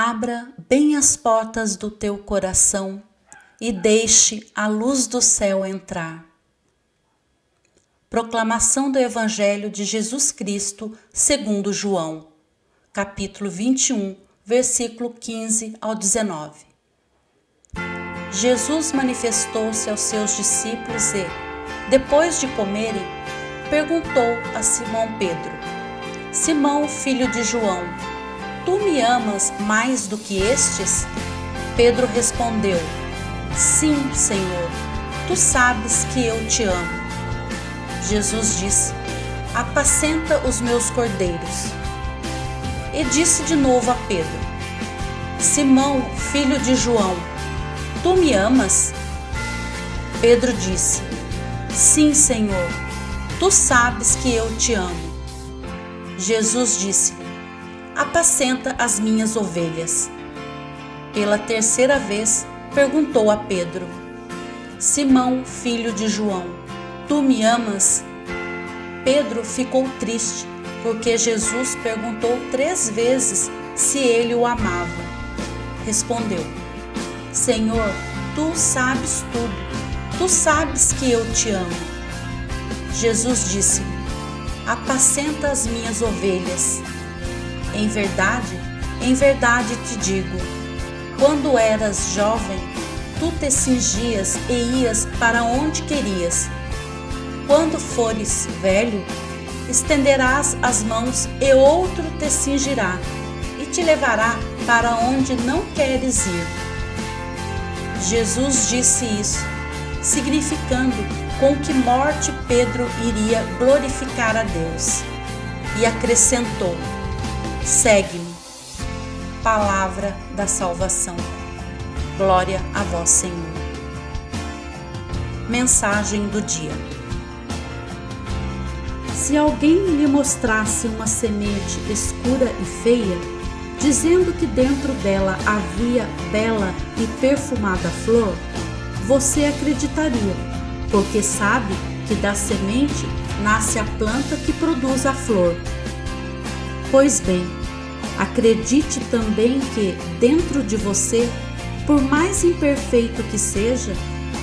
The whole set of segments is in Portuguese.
Abra bem as portas do teu coração e deixe a luz do céu entrar. Proclamação do Evangelho de Jesus Cristo, segundo João, capítulo 21, versículo 15 ao 19. Jesus manifestou-se aos seus discípulos e, depois de comerem, perguntou a Simão Pedro: Simão, filho de João, Tu me amas mais do que estes? Pedro respondeu: Sim, Senhor, tu sabes que eu te amo. Jesus disse: Apacenta os meus cordeiros. E disse de novo a Pedro: Simão, filho de João, tu me amas? Pedro disse: Sim, Senhor, tu sabes que eu te amo. Jesus disse: apacenta as minhas ovelhas. Pela terceira vez, perguntou a Pedro: Simão, filho de João, tu me amas? Pedro ficou triste, porque Jesus perguntou três vezes se ele o amava. Respondeu: Senhor, tu sabes tudo, tu sabes que eu te amo. Jesus disse: Apacenta as minhas ovelhas. Em verdade, em verdade te digo: quando eras jovem, tu te cingias e ias para onde querias. Quando fores velho, estenderás as mãos e outro te cingirá e te levará para onde não queres ir. Jesus disse isso, significando com que morte Pedro iria glorificar a Deus. E acrescentou: Segue-me. Palavra da salvação. Glória a vós, Senhor. Mensagem do dia. Se alguém lhe mostrasse uma semente escura e feia, dizendo que dentro dela havia bela e perfumada flor, você acreditaria, porque sabe que da semente nasce a planta que produz a flor. Pois bem, acredite também que dentro de você, por mais imperfeito que seja,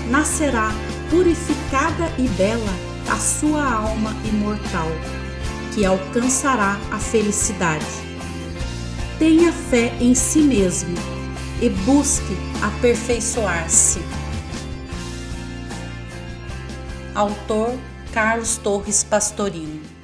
nascerá purificada e bela a sua alma imortal, que alcançará a felicidade. Tenha fé em si mesmo e busque aperfeiçoar-se. Autor Carlos Torres Pastorino